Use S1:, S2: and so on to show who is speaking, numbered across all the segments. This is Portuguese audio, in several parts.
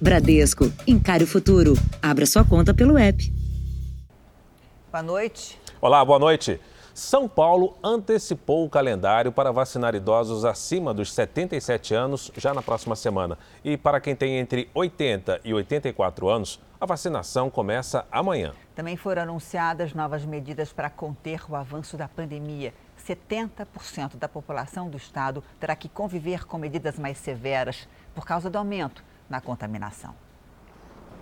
S1: Bradesco, encare o futuro. Abra sua conta pelo app.
S2: Boa noite.
S3: Olá, boa noite. São Paulo antecipou o calendário para vacinar idosos acima dos 77 anos já na próxima semana. E para quem tem entre 80 e 84 anos, a vacinação começa amanhã.
S2: Também foram anunciadas novas medidas para conter o avanço da pandemia. 70% da população do estado terá que conviver com medidas mais severas por causa do aumento na contaminação.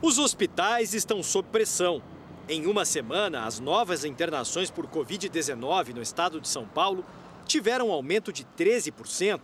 S4: Os hospitais estão sob pressão. Em uma semana, as novas internações por Covid-19 no estado de São Paulo tiveram um aumento de 13%.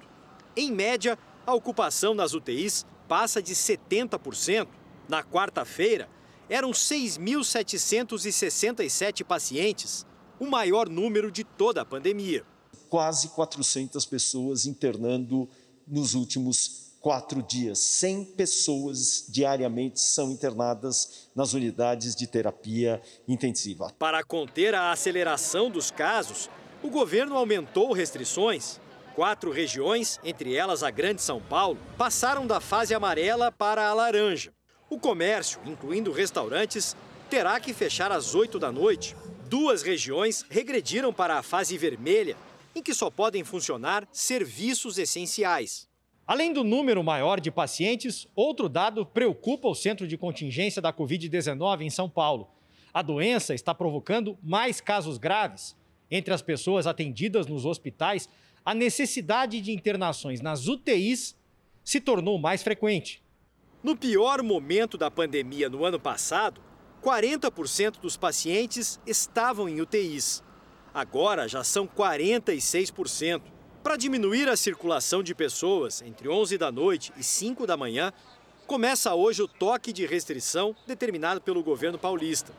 S4: Em média, a ocupação nas UTIs passa de 70%. Na quarta-feira, eram 6.767 pacientes, o maior número de toda a pandemia.
S5: Quase 400 pessoas internando nos últimos quatro dias. 100 pessoas diariamente são internadas nas unidades de terapia intensiva.
S4: Para conter a aceleração dos casos, o governo aumentou restrições. Quatro regiões, entre elas a Grande São Paulo, passaram da fase amarela para a laranja. O comércio, incluindo restaurantes, terá que fechar às 8 da noite. Duas regiões regrediram para a fase vermelha, em que só podem funcionar serviços essenciais.
S6: Além do número maior de pacientes, outro dado preocupa o centro de contingência da Covid-19 em São Paulo. A doença está provocando mais casos graves. Entre as pessoas atendidas nos hospitais, a necessidade de internações nas UTIs se tornou mais frequente.
S4: No pior momento da pandemia no ano passado, 40% dos pacientes estavam em UTIs. Agora já são 46%. Para diminuir a circulação de pessoas entre 11 da noite e 5 da manhã, começa hoje o toque de restrição determinado pelo governo paulista.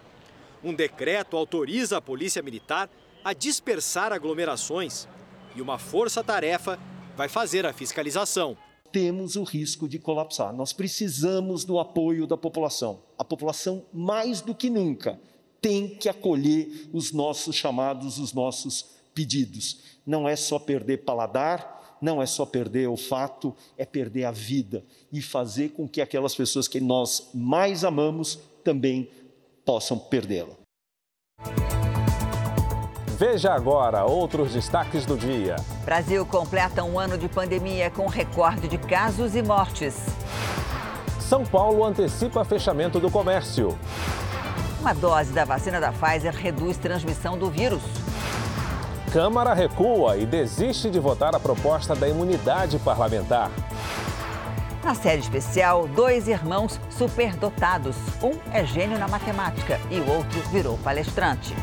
S4: Um decreto autoriza a Polícia Militar a dispersar aglomerações e uma força-tarefa vai fazer a fiscalização.
S5: Temos o risco de colapsar. Nós precisamos do apoio da população. A população, mais do que nunca, tem que acolher os nossos chamados, os nossos pedidos. Não é só perder paladar, não é só perder olfato, é perder a vida e fazer com que aquelas pessoas que nós mais amamos também possam perdê-la.
S3: Veja agora outros destaques do dia.
S2: Brasil completa um ano de pandemia com recorde de casos e mortes.
S3: São Paulo antecipa fechamento do comércio.
S2: Uma dose da vacina da Pfizer reduz transmissão do vírus.
S3: Câmara recua e desiste de votar a proposta da imunidade parlamentar.
S2: Na série especial, dois irmãos superdotados. Um é gênio na matemática e o outro virou palestrante.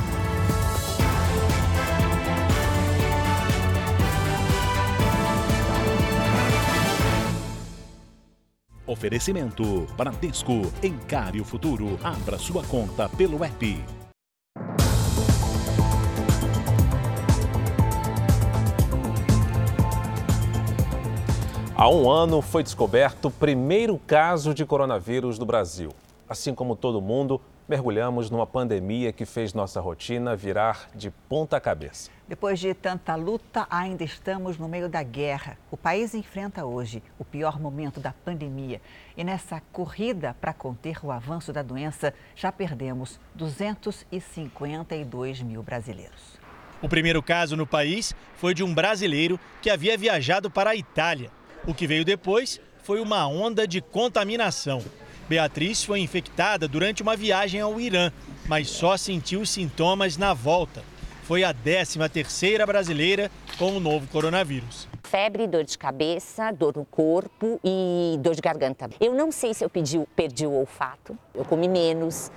S7: Oferecimento Bradesco. Encare o futuro. Abra sua conta pelo app.
S3: Há um ano foi descoberto o primeiro caso de coronavírus no Brasil. Assim como todo mundo, mergulhamos numa pandemia que fez nossa rotina virar de ponta cabeça.
S2: Depois de tanta luta, ainda estamos no meio da guerra. O país enfrenta hoje o pior momento da pandemia. E nessa corrida para conter o avanço da doença, já perdemos 252 mil brasileiros.
S6: O primeiro caso no país foi de um brasileiro que havia viajado para a Itália. O que veio depois foi uma onda de contaminação. Beatriz foi infectada durante uma viagem ao Irã, mas só sentiu sintomas na volta. Foi a 13ª brasileira com o novo coronavírus.
S8: Febre, dor de cabeça, dor no corpo e dor de garganta. Eu não sei se eu perdi, perdi o olfato, eu comi menos,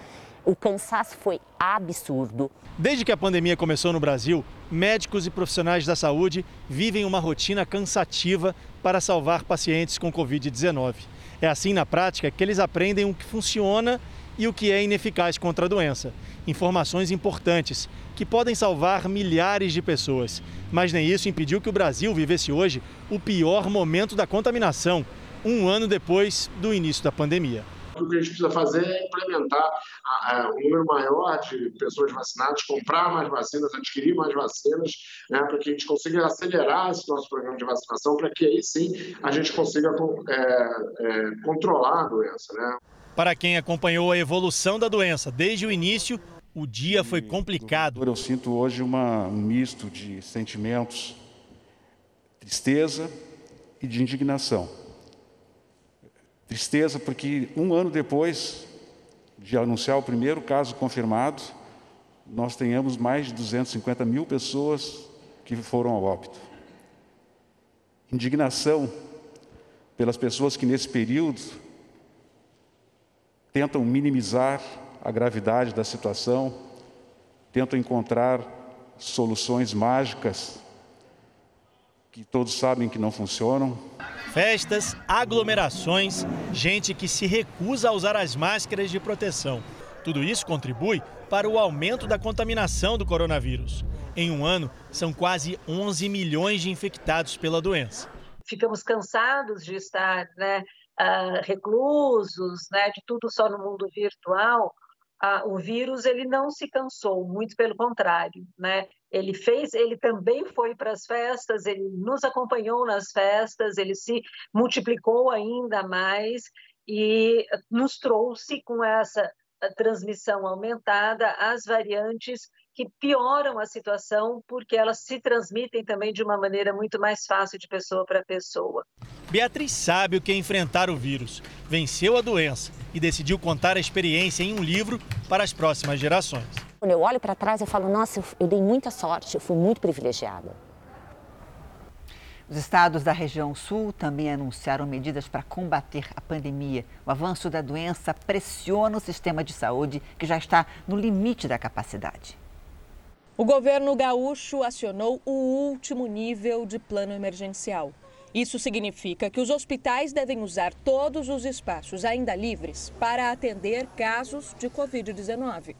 S8: o cansaço foi absurdo.
S6: Desde que a pandemia começou no Brasil, médicos e profissionais da saúde vivem uma rotina cansativa para salvar pacientes com Covid-19. É assim, na prática, que eles aprendem o que funciona e o que é ineficaz contra a doença. Informações importantes que podem salvar milhares de pessoas. Mas nem isso impediu que o Brasil vivesse hoje o pior momento da contaminação, um ano depois do início da pandemia.
S9: O que a gente precisa fazer é implementar um número maior de pessoas vacinadas, comprar mais vacinas, adquirir mais vacinas, né, para que a gente consiga acelerar esse nosso programa de vacinação, para que aí sim a gente consiga é, é, controlar a doença. Né?
S6: Para quem acompanhou a evolução da doença desde o início, o dia foi complicado.
S10: Eu sinto hoje uma, um misto de sentimentos, tristeza e de indignação. Tristeza porque um ano depois de anunciar o primeiro caso confirmado, nós tenhamos mais de 250 mil pessoas que foram ao óbito. Indignação pelas pessoas que nesse período tentam minimizar a gravidade da situação, tentam encontrar soluções mágicas que todos sabem que não funcionam.
S6: Festas, aglomerações, gente que se recusa a usar as máscaras de proteção. Tudo isso contribui para o aumento da contaminação do coronavírus. Em um ano, são quase 11 milhões de infectados pela doença.
S11: Ficamos cansados de estar né, uh, reclusos, né, de tudo só no mundo virtual o vírus ele não se cansou, muito pelo contrário, né? Ele fez, ele também foi para as festas, ele nos acompanhou nas festas, ele se multiplicou ainda mais e nos trouxe com essa transmissão aumentada as variantes que pioram a situação porque elas se transmitem também de uma maneira muito mais fácil de pessoa para pessoa.
S6: Beatriz sabe o que é enfrentar o vírus, venceu a doença e decidiu contar a experiência em um livro para as próximas gerações.
S8: Quando eu olho para trás, eu falo: nossa, eu dei muita sorte, eu fui muito privilegiada.
S2: Os estados da região sul também anunciaram medidas para combater a pandemia. O avanço da doença pressiona o sistema de saúde, que já está no limite da capacidade.
S12: O governo gaúcho acionou o último nível de plano emergencial. Isso significa que os hospitais devem usar todos os espaços ainda livres para atender casos de Covid-19.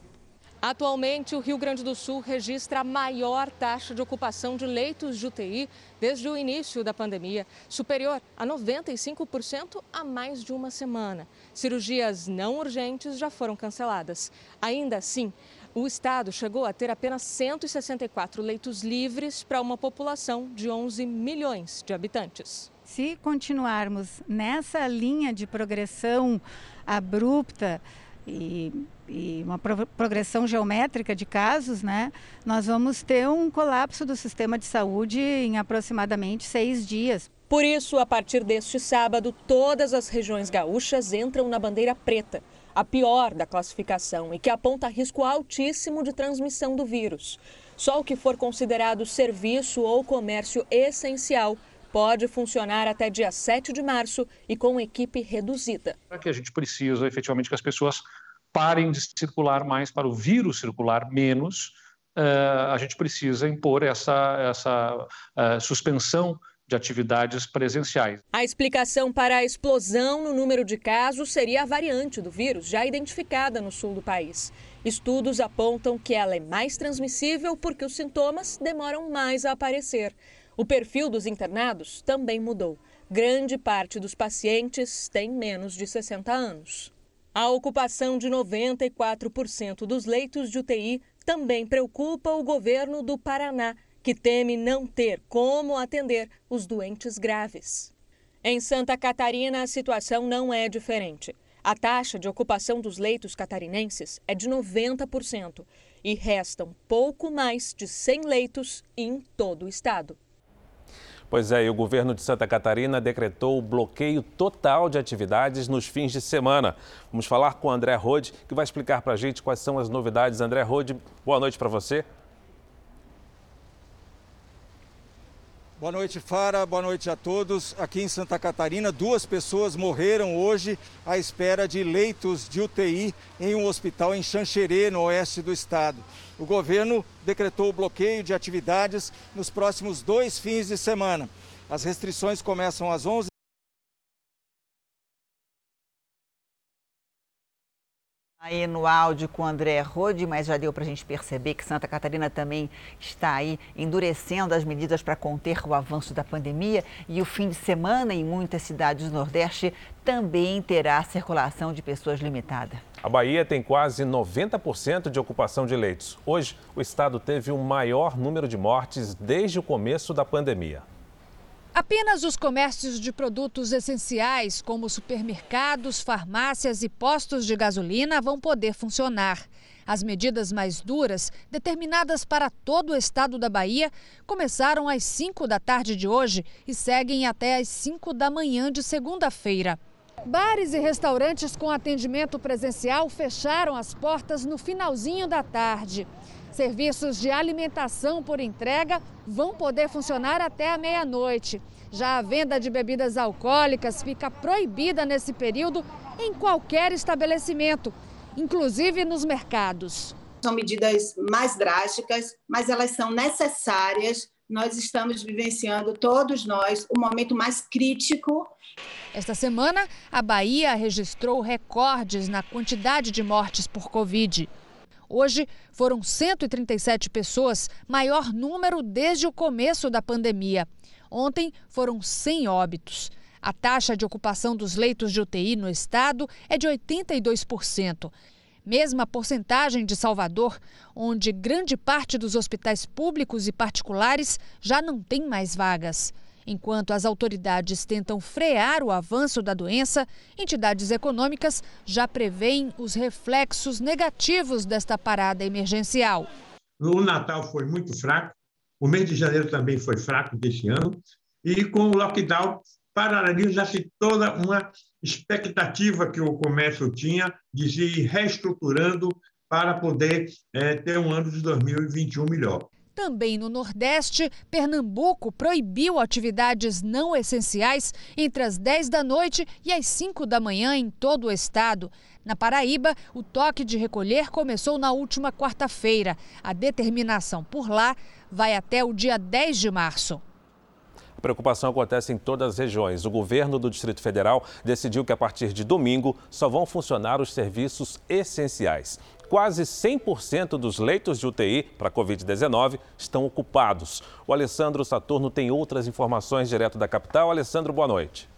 S12: Atualmente, o Rio Grande do Sul registra a maior taxa de ocupação de leitos de UTI desde o início da pandemia, superior a 95% há mais de uma semana. Cirurgias não urgentes já foram canceladas. Ainda assim, o estado chegou a ter apenas 164 leitos livres para uma população de 11 milhões de habitantes.
S13: Se continuarmos nessa linha de progressão abrupta e, e uma pro, progressão geométrica de casos, né, nós vamos ter um colapso do sistema de saúde em aproximadamente seis dias.
S12: Por isso, a partir deste sábado, todas as regiões gaúchas entram na bandeira preta a pior da classificação e que aponta risco altíssimo de transmissão do vírus. Só o que for considerado serviço ou comércio essencial pode funcionar até dia 7 de março e com equipe reduzida.
S14: É que a gente precisa efetivamente que as pessoas parem de circular mais para o vírus circular menos, uh, a gente precisa impor essa, essa uh, suspensão de atividades presenciais.
S12: A explicação para a explosão no número de casos seria a variante do vírus, já identificada no sul do país. Estudos apontam que ela é mais transmissível porque os sintomas demoram mais a aparecer. O perfil dos internados também mudou. Grande parte dos pacientes tem menos de 60 anos. A ocupação de 94% dos leitos de UTI também preocupa o governo do Paraná, que teme não ter como atender os doentes graves. Em Santa Catarina, a situação não é diferente. A taxa de ocupação dos leitos catarinenses é de 90% e restam pouco mais de 100 leitos em todo o estado.
S3: Pois é, e o governo de Santa Catarina decretou o bloqueio total de atividades nos fins de semana. Vamos falar com o André Rode, que vai explicar para a gente quais são as novidades. André Rode, boa noite para você.
S15: Boa noite, Fara. Boa noite a todos. Aqui em Santa Catarina, duas pessoas morreram hoje à espera de leitos de UTI em um hospital em Xanxerê, no oeste do estado. O governo decretou o bloqueio de atividades nos próximos dois fins de semana. As restrições começam às 11
S2: Aí no áudio com o André Rode, mas já deu para a gente perceber que Santa Catarina também está aí endurecendo as medidas para conter o avanço da pandemia e o fim de semana em muitas cidades do Nordeste também terá circulação de pessoas limitada.
S3: A Bahia tem quase 90% de ocupação de leitos. Hoje, o estado teve o maior número de mortes desde o começo da pandemia.
S16: Apenas os comércios de produtos essenciais, como supermercados, farmácias e postos de gasolina, vão poder funcionar. As medidas mais duras, determinadas para todo o estado da Bahia, começaram às 5 da tarde de hoje e seguem até às 5 da manhã de segunda-feira. Bares e restaurantes com atendimento presencial fecharam as portas no finalzinho da tarde. Serviços de alimentação por entrega vão poder funcionar até a meia-noite. Já a venda de bebidas alcoólicas fica proibida nesse período em qualquer estabelecimento, inclusive nos mercados.
S17: São medidas mais drásticas, mas elas são necessárias. Nós estamos vivenciando, todos nós, o momento mais crítico.
S16: Esta semana, a Bahia registrou recordes na quantidade de mortes por Covid. Hoje foram 137 pessoas, maior número desde o começo da pandemia. Ontem foram 100 óbitos. A taxa de ocupação dos leitos de UTI no estado é de 82%. Mesma porcentagem de Salvador, onde grande parte dos hospitais públicos e particulares já não tem mais vagas. Enquanto as autoridades tentam frear o avanço da doença, entidades econômicas já preveem os reflexos negativos desta parada emergencial.
S18: O Natal foi muito fraco, o mês de janeiro também foi fraco deste ano, e com o lockdown paralisa-se toda uma expectativa que o comércio tinha de se reestruturando para poder é, ter um ano de 2021 melhor.
S16: Também no Nordeste, Pernambuco proibiu atividades não essenciais entre as 10 da noite e as 5 da manhã em todo o estado. Na Paraíba, o toque de recolher começou na última quarta-feira. A determinação por lá vai até o dia 10 de março.
S3: Preocupação acontece em todas as regiões. O governo do Distrito Federal decidiu que a partir de domingo só vão funcionar os serviços essenciais quase 100% dos leitos de UTI para Covid-19 estão ocupados. O Alessandro Saturno tem outras informações direto da capital. Alessandro, boa noite.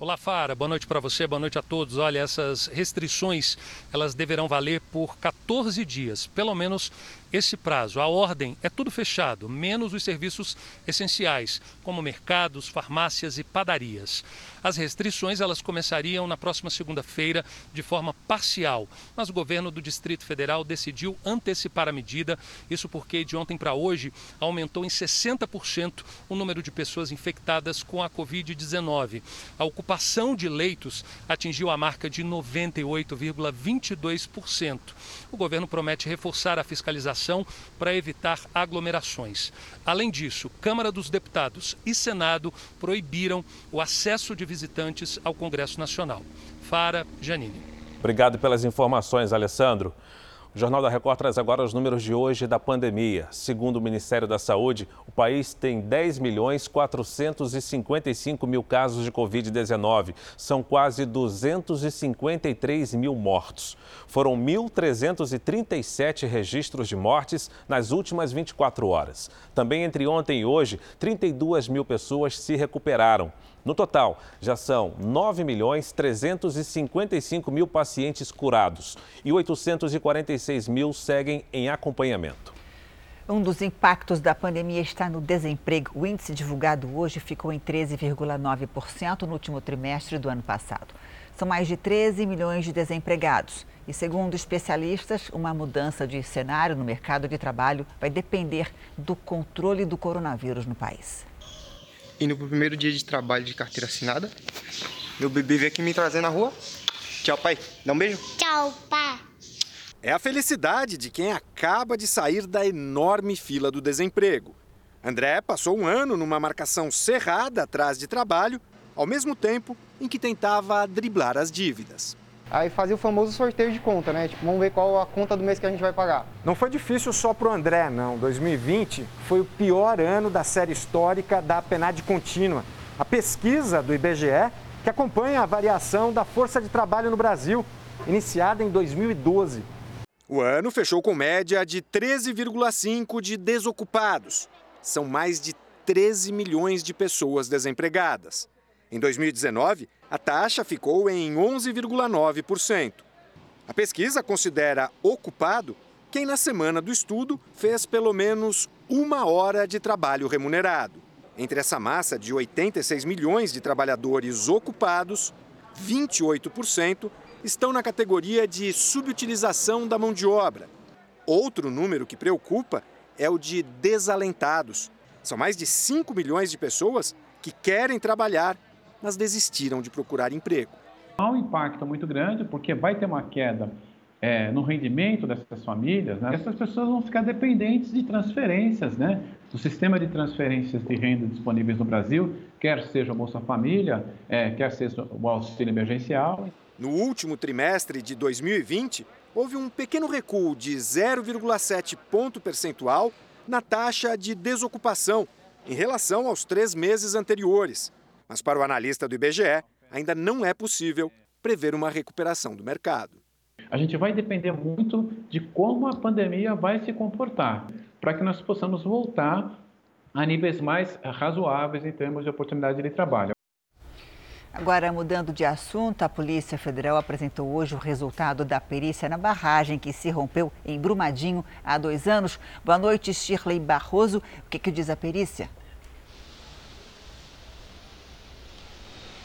S19: Olá, Fara. Boa noite para você, boa noite a todos. Olha, essas restrições, elas deverão valer por 14 dias, pelo menos esse prazo. A ordem é tudo fechado, menos os serviços essenciais, como mercados, farmácias e padarias. As restrições elas começariam na próxima segunda-feira de forma parcial, mas o governo do Distrito Federal decidiu antecipar a medida, isso porque de ontem para hoje aumentou em 60% o número de pessoas infectadas com a Covid-19. A ocupação de leitos atingiu a marca de 98,22%. O governo promete reforçar a fiscalização para evitar aglomerações. Além disso, Câmara dos Deputados e Senado proibiram o acesso de visitantes ao Congresso Nacional. Fara Janine.
S3: Obrigado pelas informações, Alessandro. O Jornal da Record traz agora os números de hoje da pandemia. Segundo o Ministério da Saúde, o país tem 10 milhões 455 mil casos de Covid-19. São quase 253 mil mortos. Foram 1.337 registros de mortes nas últimas 24 horas. Também entre ontem e hoje, 32 mil pessoas se recuperaram. No total, já são 9 milhões 355 mil pacientes curados e 846 mil seguem em acompanhamento.
S2: Um dos impactos da pandemia está no desemprego. O índice divulgado hoje ficou em 13,9% no último trimestre do ano passado. São mais de 13 milhões de desempregados. E segundo especialistas, uma mudança de cenário no mercado de trabalho vai depender do controle do coronavírus no país
S20: indo pro primeiro dia de trabalho de carteira assinada. Meu bebê veio aqui me trazer na rua. Tchau, pai. Dá um beijo.
S21: Tchau, pai.
S4: É a felicidade de quem acaba de sair da enorme fila do desemprego. André passou um ano numa marcação cerrada atrás de trabalho, ao mesmo tempo em que tentava driblar as dívidas.
S20: Aí fazia o famoso sorteio de conta, né? Tipo, vamos ver qual a conta do mês que a gente vai pagar.
S22: Não foi difícil só para o André, não. 2020 foi o pior ano da série histórica da PNAD contínua. A pesquisa do IBGE que acompanha a variação da força de trabalho no Brasil, iniciada em 2012.
S23: O ano fechou com média de 13,5 de desocupados. São mais de 13 milhões de pessoas desempregadas. Em 2019, a taxa ficou em 11,9%. A pesquisa considera ocupado quem, na semana do estudo, fez pelo menos uma hora de trabalho remunerado. Entre essa massa de 86 milhões de trabalhadores ocupados, 28% estão na categoria de subutilização da mão de obra. Outro número que preocupa é o de desalentados. São mais de 5 milhões de pessoas que querem trabalhar, mas desistiram de procurar emprego.
S21: Há um impacto muito grande, porque vai ter uma queda é, no rendimento dessas famílias, né? essas pessoas vão ficar dependentes de transferências, né? Do sistema de transferências de renda disponíveis no Brasil, quer seja o Bolsa Família, é, quer seja o auxílio emergencial.
S23: No último trimestre de 2020, houve um pequeno recuo de 0,7 ponto percentual na taxa de desocupação em relação aos três meses anteriores. Mas, para o analista do IBGE, ainda não é possível prever uma recuperação do mercado.
S21: A gente vai depender muito de como a pandemia vai se comportar, para que nós possamos voltar a níveis mais razoáveis em termos de oportunidade de trabalho.
S2: Agora, mudando de assunto, a Polícia Federal apresentou hoje o resultado da perícia na barragem que se rompeu em Brumadinho há dois anos. Boa noite, Shirley Barroso. O que, que diz a perícia?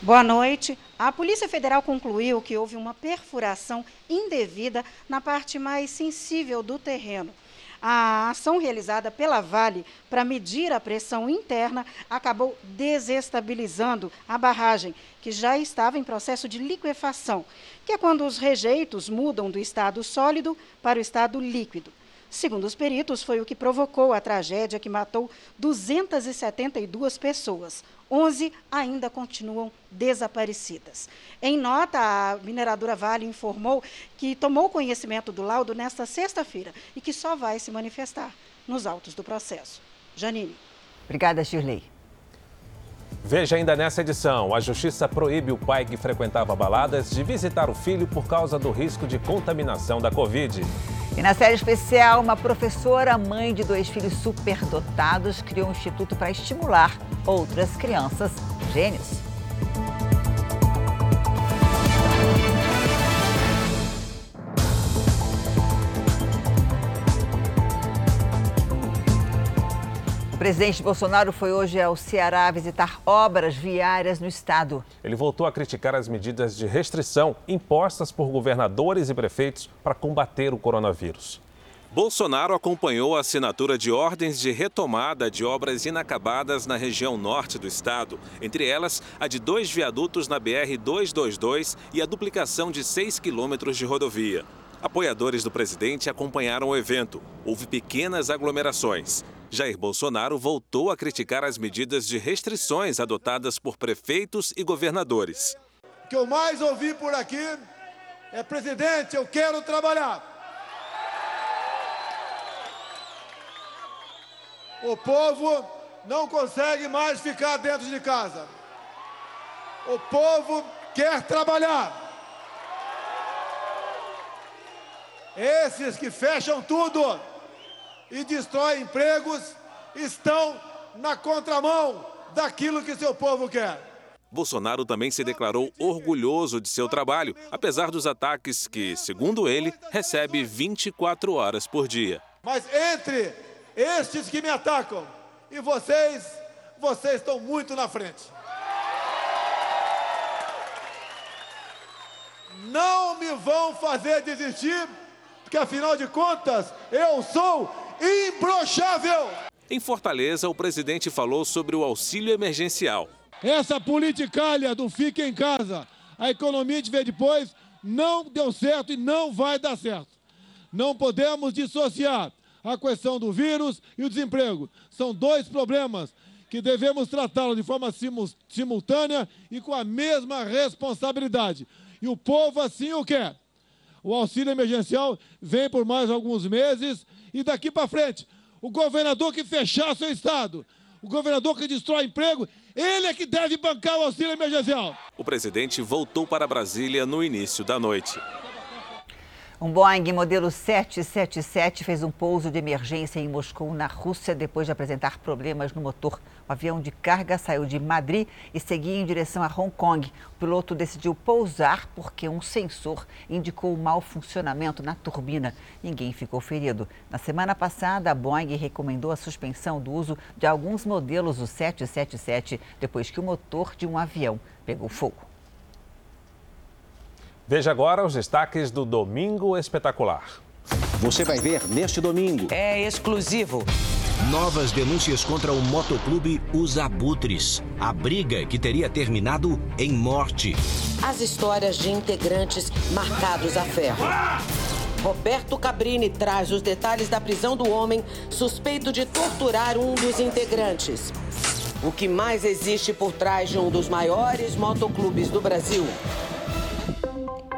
S24: Boa noite. A Polícia Federal concluiu que houve uma perfuração indevida na parte mais sensível do terreno. A ação realizada pela Vale para medir a pressão interna acabou desestabilizando a barragem, que já estava em processo de liquefação, que é quando os rejeitos mudam do estado sólido para o estado líquido. Segundo os peritos, foi o que provocou a tragédia que matou 272 pessoas. 11 ainda continuam desaparecidas. Em nota, a mineradora Vale informou que tomou conhecimento do laudo nesta sexta-feira e que só vai se manifestar nos autos do processo. Janine.
S2: Obrigada, Shirley.
S3: Veja ainda nessa edição: a justiça proíbe o pai que frequentava baladas de visitar o filho por causa do risco de contaminação da Covid.
S2: E na série especial, uma professora, mãe de dois filhos superdotados, criou um instituto para estimular outras crianças gênios. Presidente Bolsonaro foi hoje ao Ceará visitar obras viárias no estado.
S3: Ele voltou a criticar as medidas de restrição impostas por governadores e prefeitos para combater o coronavírus. Bolsonaro acompanhou a assinatura de ordens de retomada de obras inacabadas na região norte do estado, entre elas a de dois viadutos na BR-222 e a duplicação de 6 quilômetros de rodovia. Apoiadores do presidente acompanharam o evento. Houve pequenas aglomerações. Jair Bolsonaro voltou a criticar as medidas de restrições adotadas por prefeitos e governadores.
S25: O que eu mais ouvi por aqui é: presidente, eu quero trabalhar. O povo não consegue mais ficar dentro de casa. O povo quer trabalhar. Esses que fecham tudo e destrói empregos estão na contramão daquilo que seu povo quer.
S3: Bolsonaro também se declarou orgulhoso de seu trabalho, apesar dos ataques que, segundo ele, recebe 24 horas por dia.
S25: Mas entre estes que me atacam e vocês, vocês estão muito na frente. Não me vão fazer desistir, porque afinal de contas, eu sou imbrochável.
S3: Em Fortaleza, o presidente falou sobre o auxílio emergencial.
S25: Essa politicalha do fique em casa, a economia de ver depois, não deu certo e não vai dar certo. Não podemos dissociar a questão do vírus e o desemprego. São dois problemas que devemos tratá-los de forma simultânea e com a mesma responsabilidade. E o povo assim o quer. O auxílio emergencial vem por mais alguns meses e daqui para frente, o governador que fechar seu estado, o governador que destrói emprego, Ele é que deve bancar o auxílio emergencial.
S3: O presidente voltou para Brasília no início da noite.
S2: Um Boeing modelo 777 fez um pouso de emergência em Moscou, na Rússia, depois de apresentar problemas no motor. O avião de carga saiu de Madrid e seguia em direção a Hong Kong. O piloto decidiu pousar porque um sensor indicou mau funcionamento na turbina. Ninguém ficou ferido. Na semana passada, a Boeing recomendou a suspensão do uso de alguns modelos do 777 depois que o motor de um avião pegou fogo.
S3: Veja agora os destaques do Domingo Espetacular.
S26: Você vai ver neste domingo.
S27: É exclusivo.
S26: Novas denúncias contra o motoclube Os Abutres. A briga que teria terminado em morte.
S27: As histórias de integrantes marcados a ferro. Roberto Cabrini traz os detalhes da prisão do homem suspeito de torturar um dos integrantes. O que mais existe por trás de um dos maiores motoclubes do Brasil?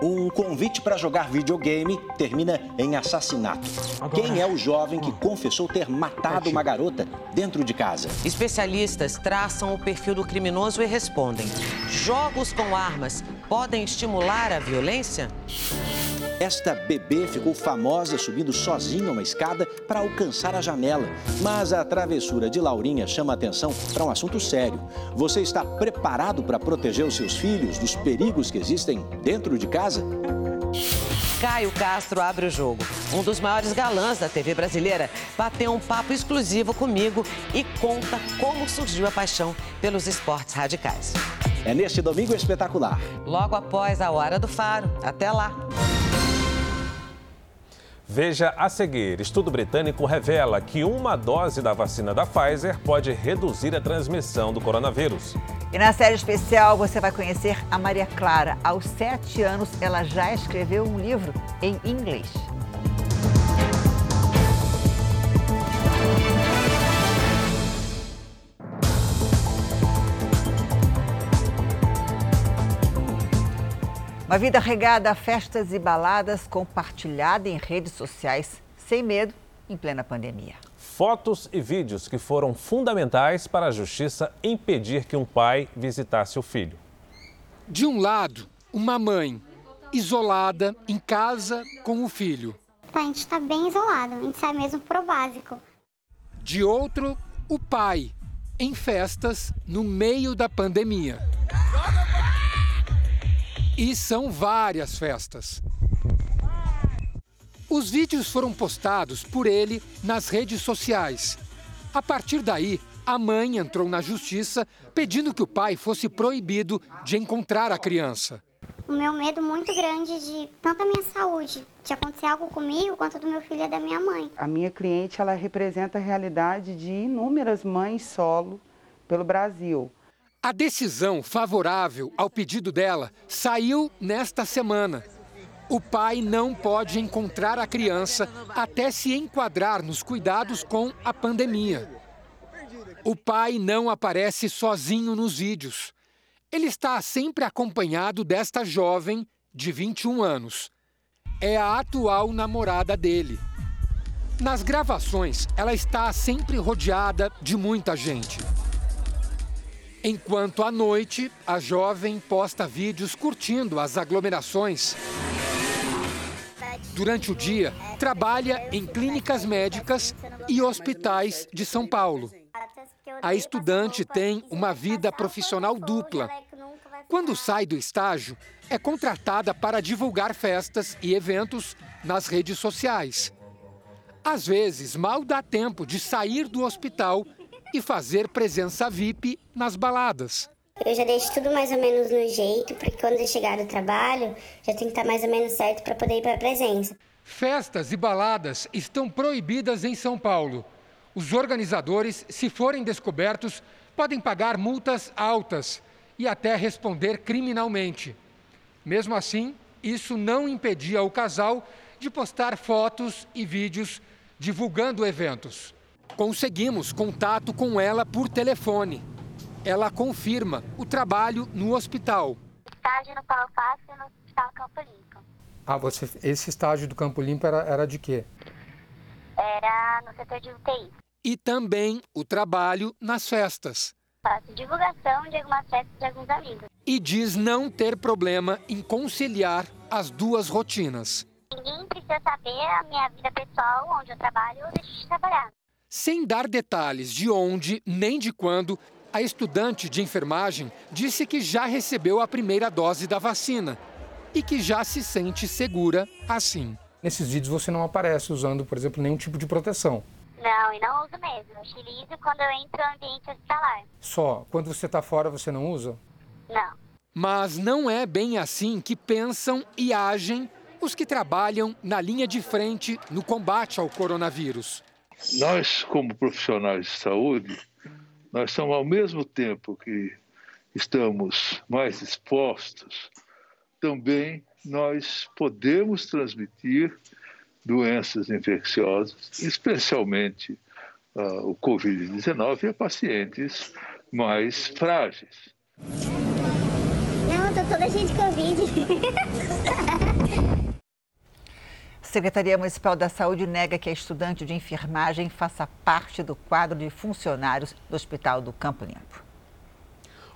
S26: Um convite para jogar videogame termina em assassinato. Quem é o jovem que confessou ter matado uma garota dentro de casa?
S27: Especialistas traçam o perfil do criminoso e respondem: jogos com armas podem estimular a violência?
S26: Esta bebê ficou famosa subindo sozinha uma escada para alcançar a janela. Mas a travessura de Laurinha chama atenção para um assunto sério. Você está preparado para proteger os seus filhos dos perigos que existem dentro de casa?
S27: Caio Castro abre o jogo. Um dos maiores galãs da TV brasileira bateu um papo exclusivo comigo e conta como surgiu a paixão pelos esportes radicais.
S26: É neste domingo espetacular.
S27: Logo após a Hora do Faro. Até lá!
S3: Veja a seguir: estudo britânico revela que uma dose da vacina da Pfizer pode reduzir a transmissão do coronavírus.
S2: E na série especial você vai conhecer a Maria Clara. Aos sete anos, ela já escreveu um livro em inglês. Uma vida regada a festas e baladas, compartilhada em redes sociais, sem medo, em plena pandemia.
S3: Fotos e vídeos que foram fundamentais para a justiça impedir que um pai visitasse o filho.
S28: De um lado, uma mãe isolada em casa com o filho.
S29: A gente está bem isolado, a gente sai mesmo pro básico.
S28: De outro, o pai em festas no meio da pandemia. E são várias festas. Os vídeos foram postados por ele nas redes sociais. A partir daí, a mãe entrou na justiça pedindo que o pai fosse proibido de encontrar a criança.
S29: O meu medo muito grande de tanto a minha saúde, de acontecer algo comigo, quanto do meu filho e da minha mãe.
S30: A minha cliente, ela representa a realidade de inúmeras mães solo pelo Brasil.
S28: A decisão favorável ao pedido dela saiu nesta semana. O pai não pode encontrar a criança até se enquadrar nos cuidados com a pandemia. O pai não aparece sozinho nos vídeos. Ele está sempre acompanhado desta jovem de 21 anos. É a atual namorada dele. Nas gravações, ela está sempre rodeada de muita gente. Enquanto à noite, a jovem posta vídeos curtindo as aglomerações. Durante o dia, trabalha em clínicas médicas e hospitais de São Paulo. A estudante tem uma vida profissional dupla. Quando sai do estágio, é contratada para divulgar festas e eventos nas redes sociais. Às vezes, mal dá tempo de sair do hospital e fazer presença VIP nas baladas.
S29: Eu já deixo tudo mais ou menos no jeito, porque quando eu chegar do trabalho, já tem que estar mais ou menos certo para poder ir para a presença.
S28: Festas e baladas estão proibidas em São Paulo. Os organizadores, se forem descobertos, podem pagar multas altas e até responder criminalmente. Mesmo assim, isso não impedia o casal de postar fotos e vídeos divulgando eventos. Conseguimos contato com ela por telefone. Ela confirma o trabalho no hospital.
S29: Estágio no Paulo Fácil no Hospital Campo Limpo.
S31: Ah, você, esse estágio do Campo Limpo era, era de quê?
S29: Era no setor de UTI.
S28: E também o trabalho nas festas.
S32: faço divulgação de algumas festas de alguns amigos.
S28: E diz não ter problema em conciliar as duas rotinas.
S32: Ninguém precisa saber a minha vida pessoal, onde eu trabalho ou deixo de trabalhar.
S28: Sem dar detalhes de onde nem de quando, a estudante de enfermagem disse que já recebeu a primeira dose da vacina e que já se sente segura assim.
S31: Nesses vídeos você não aparece usando, por exemplo, nenhum tipo de proteção.
S32: Não, e não uso mesmo. Eu utilizo quando eu entro no ambiente hospitalar.
S31: Só. Quando você está fora, você não usa?
S32: Não.
S28: Mas não é bem assim que pensam e agem os que trabalham na linha de frente no combate ao coronavírus.
S33: Nós, como profissionais de saúde, nós somos ao mesmo tempo que estamos mais expostos, também nós podemos transmitir doenças infecciosas, especialmente uh, o Covid-19 a pacientes mais frágeis.
S29: Não, tô toda cheia de Covid.
S2: Secretaria Municipal da Saúde nega que a estudante de enfermagem faça parte do quadro de funcionários do Hospital do Campo Limpo.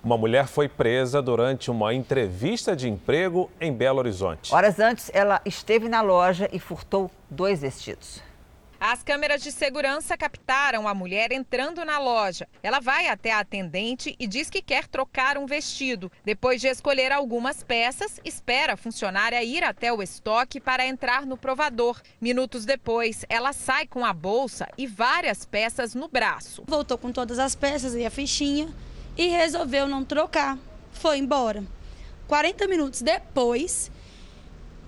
S3: Uma mulher foi presa durante uma entrevista de emprego em Belo Horizonte.
S2: Horas antes, ela esteve na loja e furtou dois vestidos.
S34: As câmeras de segurança captaram a mulher entrando na loja. Ela vai até a atendente e diz que quer trocar um vestido. Depois de escolher algumas peças, espera a funcionária ir até o estoque para entrar no provador. Minutos depois, ela sai com a bolsa e várias peças no braço.
S35: Voltou com todas as peças e a fichinha e resolveu não trocar. Foi embora. 40 minutos depois,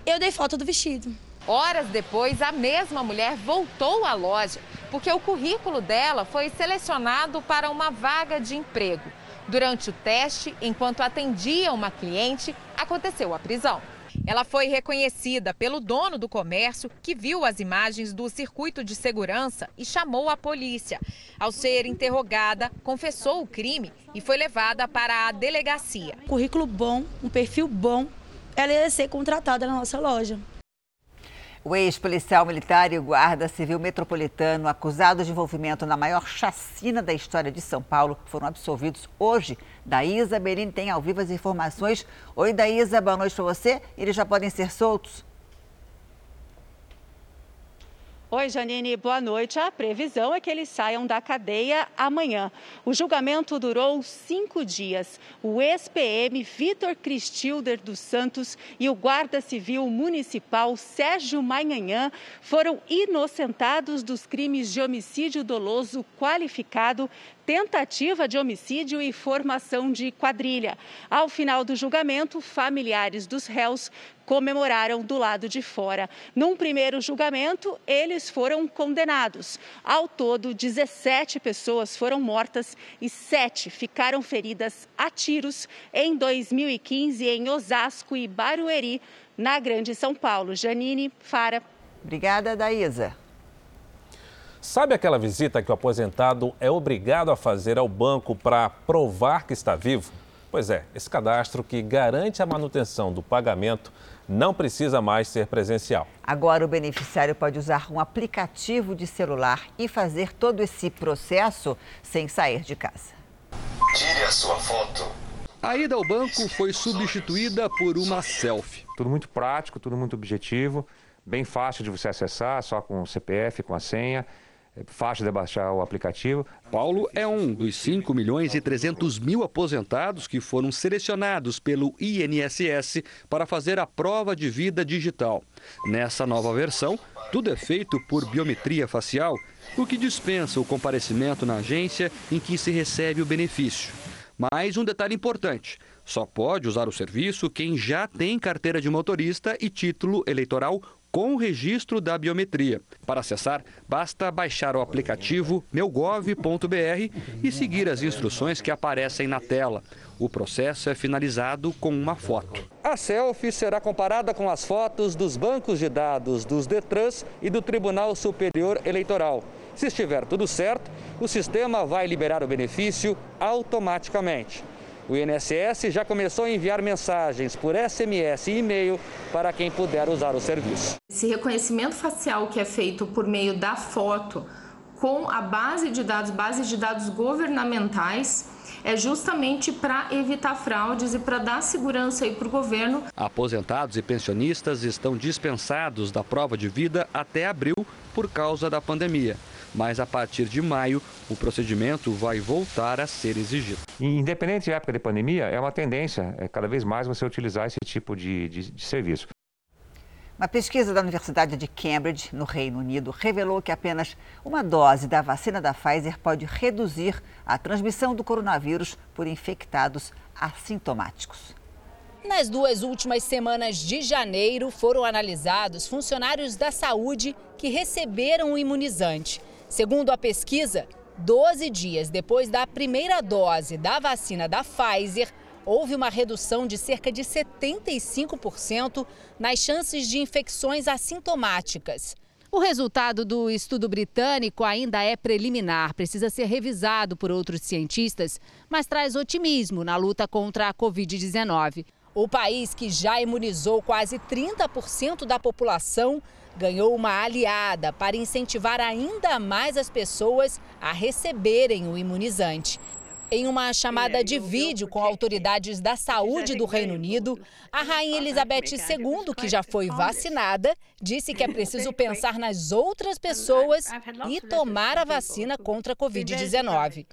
S35: eu dei foto do vestido.
S34: Horas depois, a mesma mulher voltou à loja porque o currículo dela foi selecionado para uma vaga de emprego. Durante o teste, enquanto atendia uma cliente, aconteceu a prisão. Ela foi reconhecida pelo dono do comércio, que viu as imagens do circuito de segurança e chamou a polícia. Ao ser interrogada, confessou o crime e foi levada para a delegacia.
S35: Currículo bom, um perfil bom, ela ia ser contratada na nossa loja.
S2: O ex-policial militar e o guarda civil metropolitano acusados de envolvimento na maior chacina da história de São Paulo foram absolvidos hoje. Daísa Berini tem ao vivo as informações. Oi, Daísa, boa noite para você. Eles já podem ser soltos?
S36: Oi, Janine, boa noite. A previsão é que eles saiam da cadeia amanhã. O julgamento durou cinco dias. O ex-PM Vitor Cristilder dos Santos e o guarda civil municipal Sérgio Manhanhã foram inocentados dos crimes de homicídio doloso qualificado tentativa de homicídio e formação de quadrilha. Ao final do julgamento, familiares dos réus comemoraram do lado de fora. Num primeiro julgamento, eles foram condenados. Ao todo, 17 pessoas foram mortas e 7 ficaram feridas a tiros em 2015 em Osasco e Barueri, na Grande São Paulo. Janine, Fara.
S2: Obrigada, Daísa.
S3: Sabe aquela visita que o aposentado é obrigado a fazer ao banco para provar que está vivo? Pois é, esse cadastro que garante a manutenção do pagamento não precisa mais ser presencial.
S2: Agora o beneficiário pode usar um aplicativo de celular e fazer todo esse processo sem sair de casa.
S37: Tire a sua foto.
S38: A ida ao banco foi substituída por uma selfie.
S39: Tudo muito prático, tudo muito objetivo, bem fácil de você acessar, só com o CPF, com a senha. É fácil de baixar o aplicativo.
S38: Paulo é um dos 5 milhões e 300 mil aposentados que foram selecionados pelo INSS para fazer a prova de vida digital. Nessa nova versão, tudo é feito por biometria facial, o que dispensa o comparecimento na agência em que se recebe o benefício. Mais um detalhe importante: só pode usar o serviço quem já tem carteira de motorista e título eleitoral com o registro da biometria. Para acessar, basta baixar o aplicativo meugov.br e seguir as instruções que aparecem na tela. O processo é finalizado com uma foto. A selfie será comparada com as fotos dos bancos de dados dos Detrans e do Tribunal Superior Eleitoral. Se estiver tudo certo, o sistema vai liberar o benefício automaticamente. O INSS já começou a enviar mensagens por SMS e e-mail para quem puder usar o serviço.
S40: Esse reconhecimento facial que é feito por meio da foto com a base de dados, base de dados governamentais, é justamente para evitar fraudes e para dar segurança para o governo.
S38: Aposentados e pensionistas estão dispensados da prova de vida até abril por causa da pandemia mas a partir de maio o procedimento vai voltar a ser exigido.
S41: Independente da época de pandemia, é uma tendência é cada vez mais você utilizar esse tipo de, de, de serviço.
S2: Uma pesquisa da Universidade de Cambridge, no Reino Unido, revelou que apenas uma dose da vacina da Pfizer pode reduzir a transmissão do coronavírus por infectados assintomáticos.
S16: Nas duas últimas semanas de janeiro, foram analisados funcionários da saúde que receberam o imunizante. Segundo a pesquisa, 12 dias depois da primeira dose da vacina da Pfizer, houve uma redução de cerca de 75% nas chances de infecções assintomáticas. O resultado do estudo britânico ainda é preliminar, precisa ser revisado por outros cientistas, mas traz otimismo na luta contra a Covid-19. O país, que já imunizou quase 30% da população, ganhou uma aliada para incentivar ainda mais as pessoas a receberem o imunizante. Em uma chamada de vídeo com autoridades da saúde do Reino Unido, a Rainha Elizabeth II, que já foi vacinada, disse que é preciso pensar nas outras pessoas e tomar a vacina contra a Covid-19.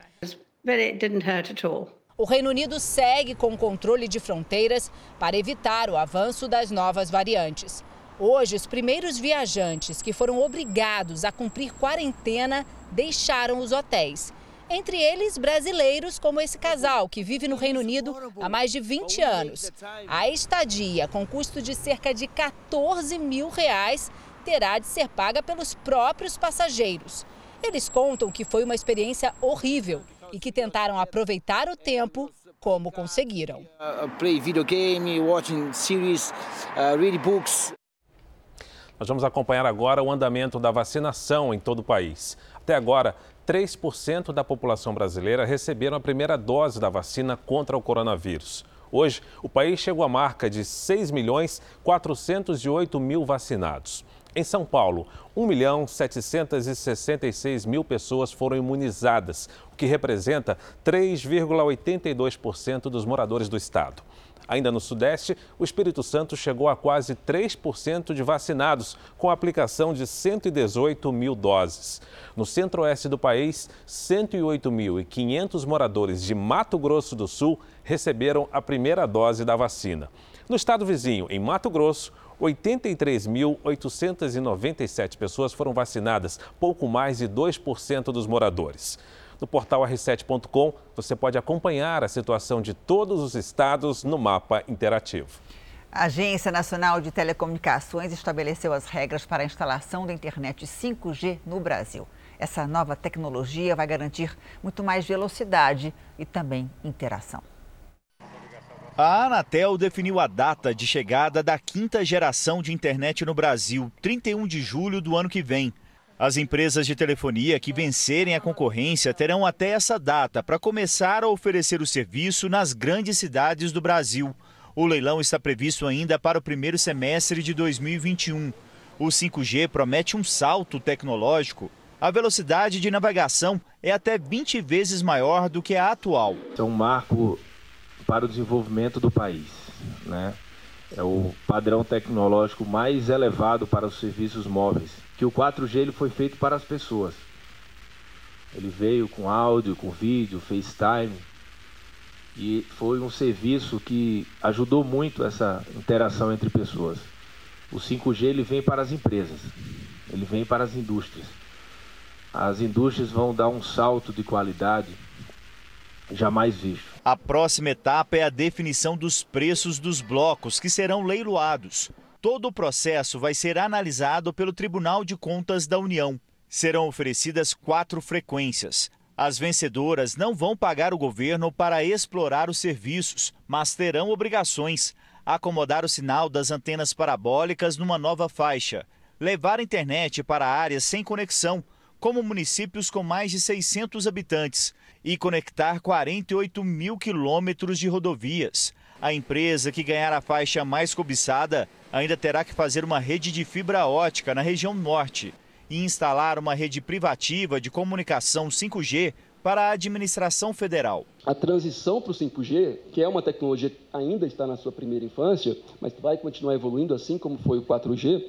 S16: O Reino Unido segue com controle de fronteiras para evitar o avanço das novas variantes. Hoje, os primeiros viajantes que foram obrigados a cumprir quarentena deixaram os hotéis. Entre eles, brasileiros como esse casal, que vive no Reino Unido há mais de 20 anos. A estadia, com custo de cerca de 14 mil reais, terá de ser paga pelos próprios passageiros. Eles contam que foi uma experiência horrível e que tentaram aproveitar o tempo como conseguiram.
S42: Uh, play video game, watching series, uh, read books.
S3: Nós vamos acompanhar agora o andamento da vacinação em todo o país. Até agora, 3% da população brasileira receberam a primeira dose da vacina contra o coronavírus. Hoje, o país chegou à marca de 6 milhões 408 mil vacinados. Em São Paulo, 1 milhão 766 mil pessoas foram imunizadas, o que representa 3,82% dos moradores do estado. Ainda no Sudeste, o Espírito Santo chegou a quase 3% de vacinados, com a aplicação de 118 mil doses. No centro-oeste do país, 108.500 moradores de Mato Grosso do Sul receberam a primeira dose da vacina. No estado vizinho, em Mato Grosso, 83.897 pessoas foram vacinadas, pouco mais de 2% dos moradores. No portal r7.com, você pode acompanhar a situação de todos os estados no mapa interativo.
S2: A Agência Nacional de Telecomunicações estabeleceu as regras para a instalação da internet 5G no Brasil. Essa nova tecnologia vai garantir muito mais velocidade e também interação.
S43: A Anatel definiu a data de chegada da quinta geração de internet no Brasil, 31 de julho do ano que vem. As empresas de telefonia que vencerem a concorrência terão até essa data para começar a oferecer o serviço nas grandes cidades do Brasil. O leilão está previsto ainda para o primeiro semestre de 2021. O 5G promete um salto tecnológico. A velocidade de navegação é até 20 vezes maior do que a atual.
S44: É um marco para o desenvolvimento do país. Né? É o padrão tecnológico mais elevado para os serviços móveis que o 4G ele foi feito para as pessoas. Ele veio com áudio, com vídeo, FaceTime. E foi um serviço que ajudou muito essa interação entre pessoas. O 5G ele vem para as empresas, ele vem para as indústrias. As indústrias vão dar um salto de qualidade jamais visto.
S43: A próxima etapa é a definição dos preços dos blocos que serão leiloados. Todo o processo vai ser analisado pelo Tribunal de Contas da União. Serão oferecidas quatro frequências. As vencedoras não vão pagar o governo para explorar os serviços, mas terão obrigações. Acomodar o sinal das antenas parabólicas numa nova faixa. Levar a internet para áreas sem conexão, como municípios com mais de 600 habitantes. E conectar 48 mil quilômetros de rodovias. A empresa que ganhar a faixa mais cobiçada ainda terá que fazer uma rede de fibra ótica na região norte e instalar uma rede privativa de comunicação 5G para a administração federal.
S45: A transição para o 5G, que é uma tecnologia que ainda está na sua primeira infância, mas vai continuar evoluindo assim como foi o 4G,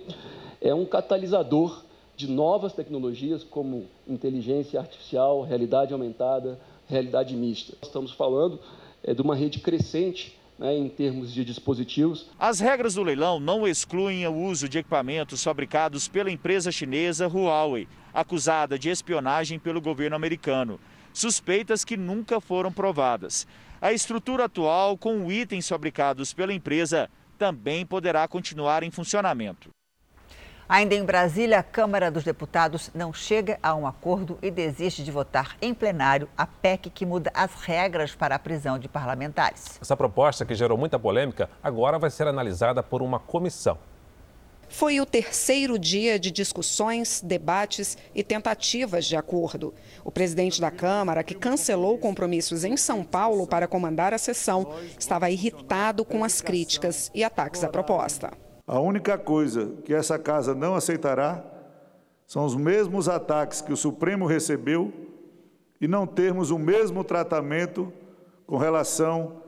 S45: é um catalisador de novas tecnologias como inteligência artificial, realidade aumentada, realidade mista. Estamos falando é, de uma rede crescente né, em termos de dispositivos.
S43: As regras do leilão não excluem o uso de equipamentos fabricados pela empresa chinesa Huawei, acusada de espionagem pelo governo americano. Suspeitas que nunca foram provadas. A estrutura atual, com itens fabricados pela empresa, também poderá continuar em funcionamento.
S2: Ainda em Brasília, a Câmara dos Deputados não chega a um acordo e desiste de votar em plenário a PEC que muda as regras para a prisão de parlamentares.
S3: Essa proposta, que gerou muita polêmica, agora vai ser analisada por uma comissão.
S46: Foi o terceiro dia de discussões, debates e tentativas de acordo. O presidente da Câmara, que cancelou compromissos em São Paulo para comandar a sessão, estava irritado com as críticas e ataques à proposta.
S41: A única coisa que essa casa não aceitará são os mesmos ataques que o Supremo recebeu e não termos o mesmo tratamento com relação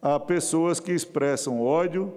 S41: a pessoas que expressam ódio,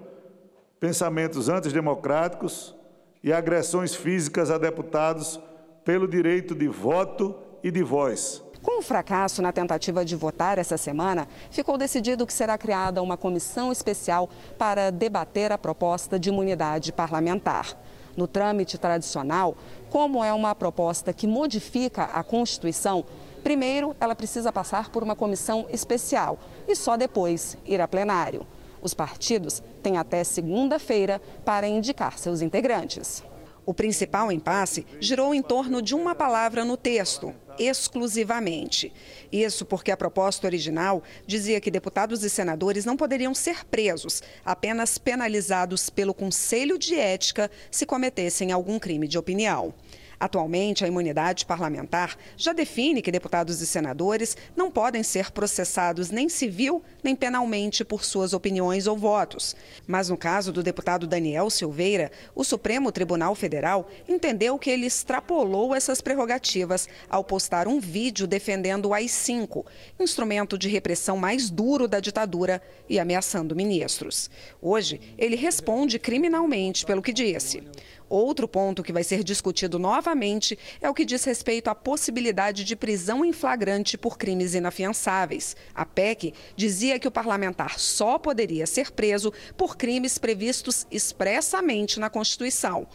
S41: pensamentos antidemocráticos e agressões físicas a deputados pelo direito de voto e de voz.
S46: Com o fracasso na tentativa de votar essa semana, ficou decidido que será criada uma comissão especial para debater a proposta de imunidade parlamentar. No trâmite tradicional, como é uma proposta que modifica a Constituição, primeiro ela precisa passar por uma comissão especial e só depois ir a plenário. Os partidos têm até segunda-feira para indicar seus integrantes. O principal impasse girou em torno de uma palavra no texto, exclusivamente. Isso porque a proposta original dizia que deputados e senadores não poderiam ser presos, apenas penalizados pelo Conselho de Ética se cometessem algum crime de opinião. Atualmente, a imunidade parlamentar já define que deputados e senadores não podem ser processados nem civil nem penalmente por suas opiniões ou votos. Mas no caso do deputado Daniel Silveira, o Supremo Tribunal Federal entendeu que ele extrapolou essas prerrogativas ao postar um vídeo defendendo o AI-5, instrumento de repressão mais duro da ditadura e ameaçando ministros. Hoje, ele responde criminalmente pelo que disse. Outro ponto que vai ser discutido novamente é o que diz respeito à possibilidade de prisão em flagrante por crimes inafiançáveis. A PEC dizia que o parlamentar só poderia ser preso por crimes previstos expressamente na Constituição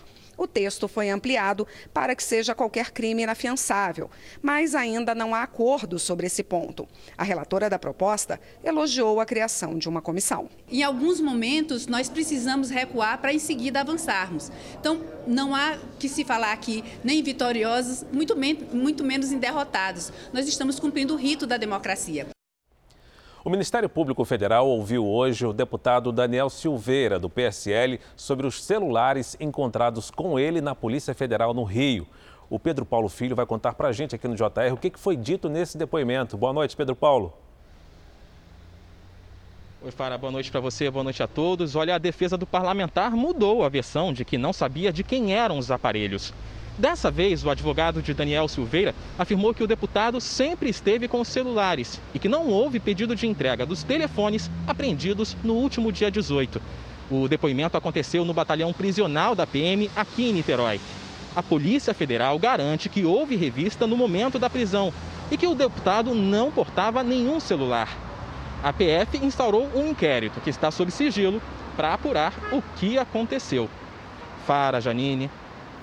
S46: o texto foi ampliado para que seja qualquer crime inafiançável, mas ainda não há acordo sobre esse ponto. A relatora da proposta elogiou a criação de uma comissão.
S47: Em alguns momentos, nós precisamos recuar para em seguida avançarmos. Então, não há que se falar aqui nem vitoriosos, muito, muito menos em derrotados. Nós estamos cumprindo o rito da democracia.
S3: O Ministério Público Federal ouviu hoje o deputado Daniel Silveira, do PSL, sobre os celulares encontrados com ele na Polícia Federal no Rio. O Pedro Paulo Filho vai contar para a gente aqui no JR o que foi dito nesse depoimento. Boa noite, Pedro Paulo.
S48: Oi, Fara, boa noite para você, boa noite a todos. Olha, a defesa do parlamentar mudou a versão de que não sabia de quem eram os aparelhos. Dessa vez, o advogado de Daniel Silveira afirmou que o deputado sempre esteve com os celulares e que não houve pedido de entrega dos telefones apreendidos no último dia 18. O depoimento aconteceu no batalhão prisional da PM aqui em Niterói. A Polícia Federal garante que houve revista no momento da prisão e que o deputado não portava nenhum celular. A PF instaurou um inquérito que está sob sigilo para apurar o que aconteceu. Fara, Janine.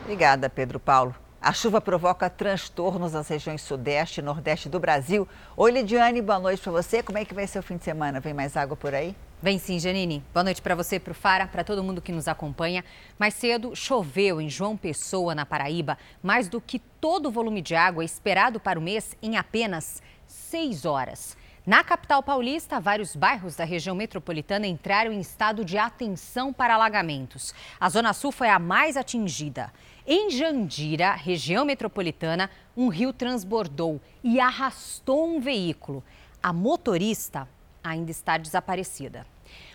S2: Obrigada, Pedro Paulo. A chuva provoca transtornos nas regiões sudeste e nordeste do Brasil. Oi, Lidiane, boa noite para você. Como é que vai ser o fim de semana? Vem mais água por aí?
S49: Vem sim, Janine. Boa noite para você, para o Fara, para todo mundo que nos acompanha. Mais cedo, choveu em João Pessoa, na Paraíba, mais do que todo o volume de água esperado para o mês em apenas seis horas. Na capital paulista, vários bairros da região metropolitana entraram em estado de atenção para alagamentos. A Zona Sul foi a mais atingida. Em Jandira, região metropolitana, um rio transbordou e arrastou um veículo. A motorista ainda está desaparecida.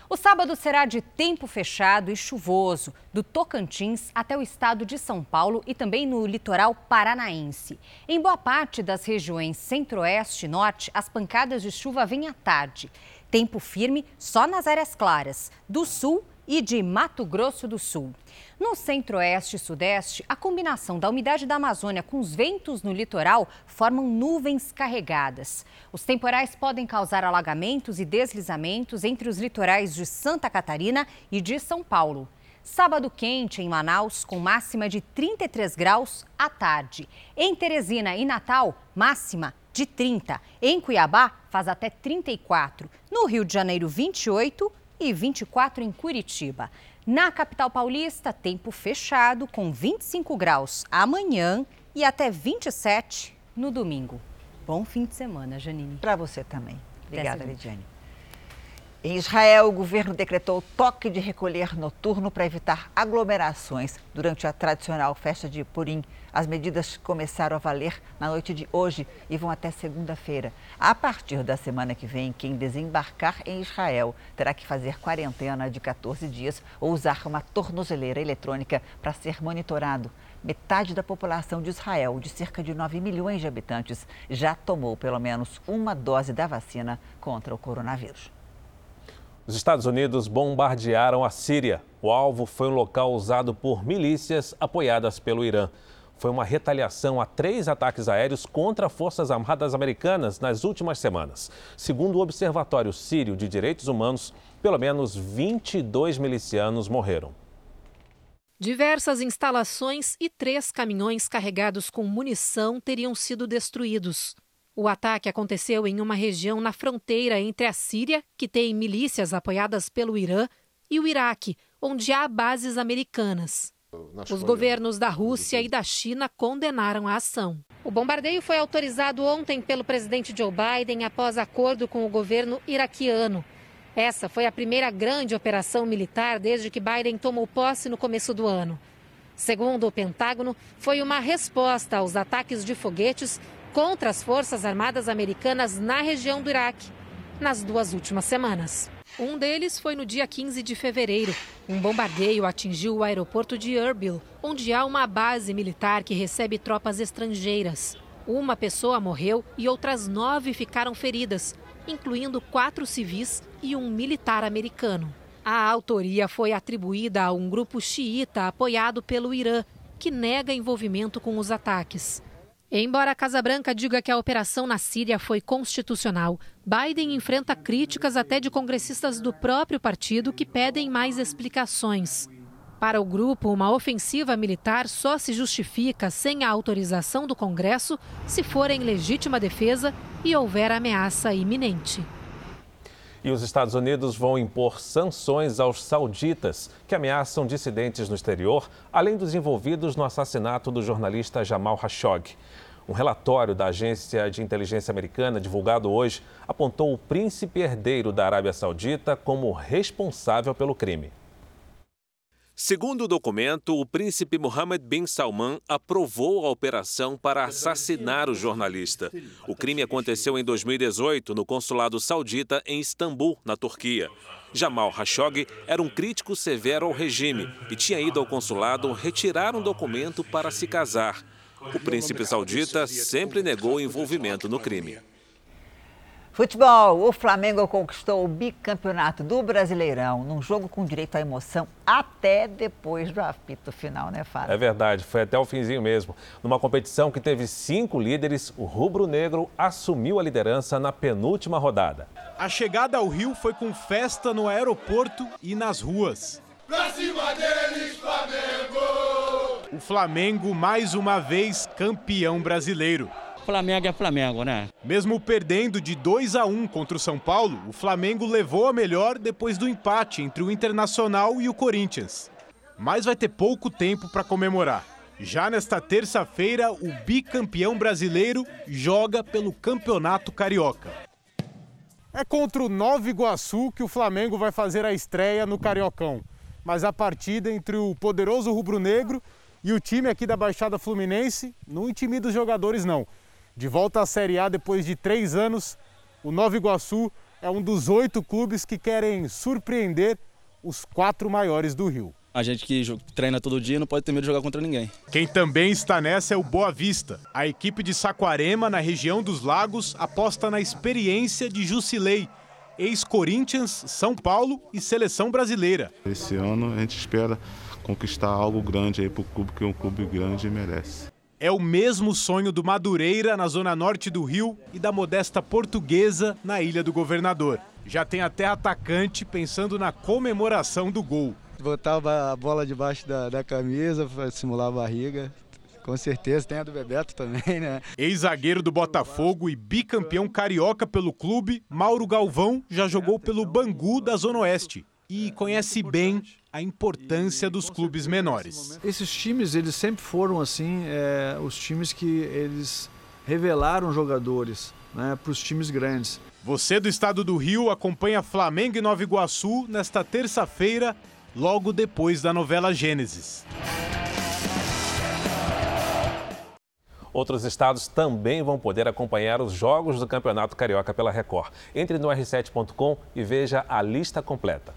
S49: O sábado será de tempo fechado e chuvoso, do Tocantins até o estado de São Paulo e também no litoral paranaense. Em boa parte das regiões centro-oeste e norte, as pancadas de chuva vêm à tarde. Tempo firme só nas áreas claras, do sul e de Mato Grosso do Sul. No centro-oeste e sudeste, a combinação da umidade da Amazônia com os ventos no litoral formam nuvens carregadas. Os temporais podem causar alagamentos e deslizamentos entre os litorais de Santa Catarina e de São Paulo. Sábado quente em Manaus, com máxima de 33 graus à tarde. Em Teresina e Natal, máxima de 30. Em Cuiabá, faz até 34. No Rio de Janeiro, 28 e 24 em Curitiba. Na capital paulista, tempo fechado com 25 graus amanhã e até 27 no domingo. Bom fim de semana, Janine.
S2: Para você também. Obrigada, Lidiane. Em Israel, o governo decretou toque de recolher noturno para evitar aglomerações durante a tradicional festa de Purim. As medidas começaram a valer na noite de hoje e vão até segunda-feira. A partir da semana que vem, quem desembarcar em Israel terá que fazer quarentena de 14 dias ou usar uma tornozeleira eletrônica para ser monitorado. Metade da população de Israel, de cerca de 9 milhões de habitantes, já tomou pelo menos uma dose da vacina contra o coronavírus.
S3: Os Estados Unidos bombardearam a Síria. O alvo foi um local usado por milícias apoiadas pelo Irã. Foi uma retaliação a três ataques aéreos contra forças armadas americanas nas últimas semanas. Segundo o Observatório Sírio de Direitos Humanos, pelo menos 22 milicianos morreram.
S50: Diversas instalações e três caminhões carregados com munição teriam sido destruídos. O ataque aconteceu em uma região na fronteira entre a Síria, que tem milícias apoiadas pelo Irã, e o Iraque, onde há bases americanas. Os governos da Rússia e da China condenaram a ação. O bombardeio foi autorizado ontem pelo presidente Joe Biden após acordo com o governo iraquiano. Essa foi a primeira grande operação militar desde que Biden tomou posse no começo do ano. Segundo o Pentágono, foi uma resposta aos ataques de foguetes contra as Forças Armadas Americanas na região do Iraque nas duas últimas semanas. Um deles foi no dia 15 de fevereiro. Um bombardeio atingiu o aeroporto de Erbil, onde há uma base militar que recebe tropas estrangeiras. Uma pessoa morreu e outras nove ficaram feridas, incluindo quatro civis e um militar americano. A autoria foi atribuída a um grupo xiita apoiado pelo Irã, que nega envolvimento com os ataques. Embora a Casa Branca diga que a operação na Síria foi constitucional, Biden enfrenta críticas até de congressistas do próprio partido que pedem mais explicações. Para o grupo, uma ofensiva militar só se justifica sem a autorização do Congresso se for em legítima defesa e houver ameaça iminente.
S3: E os Estados Unidos vão impor sanções aos sauditas que ameaçam dissidentes no exterior, além dos envolvidos no assassinato do jornalista Jamal Khashoggi. Um relatório da agência de inteligência americana, divulgado hoje, apontou o príncipe herdeiro da Arábia Saudita como responsável pelo crime.
S51: Segundo o documento, o príncipe Mohammed bin Salman aprovou a operação para assassinar o jornalista. O crime aconteceu em 2018 no consulado saudita em Istambul, na Turquia. Jamal Khashoggi era um crítico severo ao regime e tinha ido ao consulado retirar um documento para se casar. O príncipe saudita sempre negou envolvimento no crime.
S2: Futebol, o Flamengo conquistou o bicampeonato do Brasileirão num jogo com direito à emoção até depois do apito final, né, Fábio?
S3: É verdade, foi até o finzinho mesmo. Numa competição que teve cinco líderes, o rubro-negro assumiu a liderança na penúltima rodada.
S52: A chegada ao Rio foi com festa no aeroporto e nas ruas.
S53: Pra cima deles, Flamengo!
S52: O Flamengo, mais uma vez, campeão brasileiro.
S54: Flamengo é Flamengo, né?
S52: Mesmo perdendo de 2 a 1 contra o São Paulo, o Flamengo levou a melhor depois do empate entre o Internacional e o Corinthians. Mas vai ter pouco tempo para comemorar. Já nesta terça-feira, o bicampeão brasileiro joga pelo Campeonato Carioca. É contra o Nova Iguaçu que o Flamengo vai fazer a estreia no Cariocão. Mas a partida entre o poderoso rubro-negro e o time aqui da Baixada Fluminense não intimida os jogadores, não. De volta à Série A depois de três anos, o Nova Iguaçu é um dos oito clubes que querem surpreender os quatro maiores do Rio.
S55: A gente que treina todo dia não pode ter medo de jogar contra ninguém.
S52: Quem também está nessa é o Boa Vista. A equipe de Saquarema, na região dos Lagos, aposta na experiência de Jusilei, ex-Corinthians, São Paulo e seleção brasileira.
S56: Esse ano a gente espera conquistar algo grande aí para o clube que um clube grande merece.
S52: É o mesmo sonho do Madureira, na zona norte do Rio, e da modesta Portuguesa, na Ilha do Governador. Já tem até atacante pensando na comemoração do gol.
S57: Botar a bola debaixo da, da camisa para simular a barriga. Com certeza, tem a do Bebeto também, né?
S52: Ex-zagueiro do Botafogo e bicampeão carioca pelo clube, Mauro Galvão já jogou pelo Bangu da Zona Oeste e conhece bem a importância dos clubes menores.
S58: Esses times, eles sempre foram assim, é, os times que eles revelaram jogadores né, para os times grandes.
S52: Você do estado do Rio acompanha Flamengo e Nova Iguaçu nesta terça-feira, logo depois da novela Gênesis.
S3: Outros estados também vão poder acompanhar os jogos do Campeonato Carioca pela Record. Entre no r7.com e veja a lista completa.